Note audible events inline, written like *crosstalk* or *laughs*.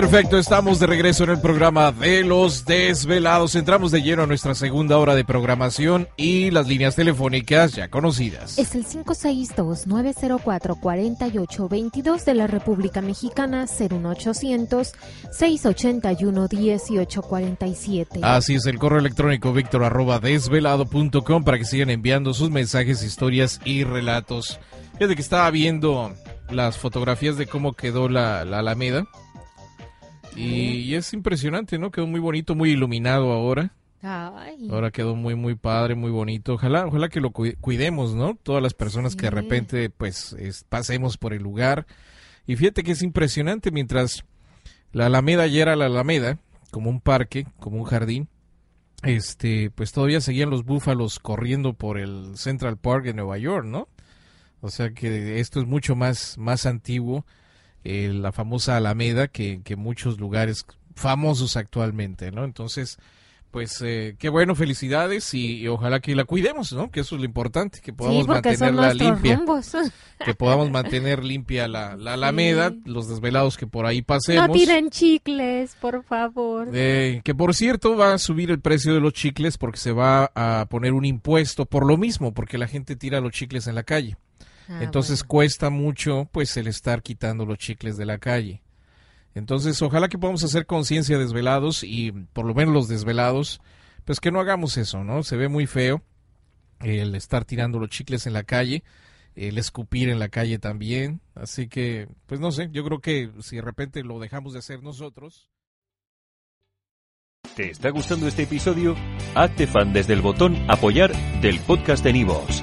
Perfecto, estamos de regreso en el programa de los desvelados. Entramos de lleno a nuestra segunda hora de programación y las líneas telefónicas ya conocidas. Es el 562-904-4822 de la República Mexicana, 01800-681-1847. Así es, el correo electrónico víctor arroba desvelado.com para que sigan enviando sus mensajes, historias y relatos. Fíjate que estaba viendo las fotografías de cómo quedó la, la Alameda. Y, es impresionante, ¿no? Quedó muy bonito, muy iluminado ahora. Ahora quedó muy, muy padre, muy bonito. Ojalá, ojalá que lo cuidemos, ¿no? Todas las personas que de repente, pues, pasemos por el lugar. Y fíjate que es impresionante, mientras la Alameda ya era la Alameda, como un parque, como un jardín, este, pues todavía seguían los búfalos corriendo por el Central Park de Nueva York, ¿no? O sea que esto es mucho más, más antiguo eh, la famosa Alameda que, que muchos lugares famosos actualmente, ¿no? Entonces, pues eh, qué bueno, felicidades y, ojalá que la cuidemos, ¿no? Que eso es lo importante, que podamos mantenerla limpia. *laughs* Que podamos *laughs* mantener limpia la, la Alameda, los desvelados que por ahí pasemos. No tiren chicles, por favor. Eh, que por cierto va a subir el precio de los chicles porque se va a poner un impuesto por lo mismo, porque la gente tira los chicles en la calle. Ah, Entonces cuesta mucho pues el estar quitando los chicles de la calle. Entonces ojalá que podamos hacer conciencia desvelados y por lo menos los desvelados, pues que no hagamos eso, ¿no? Se ve muy feo el estar tirando los chicles en la calle, el escupir en la calle también. Así que, pues no sé, yo creo que si de repente lo dejamos de hacer nosotros. ¿Te está gustando este episodio? Hazte fan desde el botón apoyar del podcast de Nivos.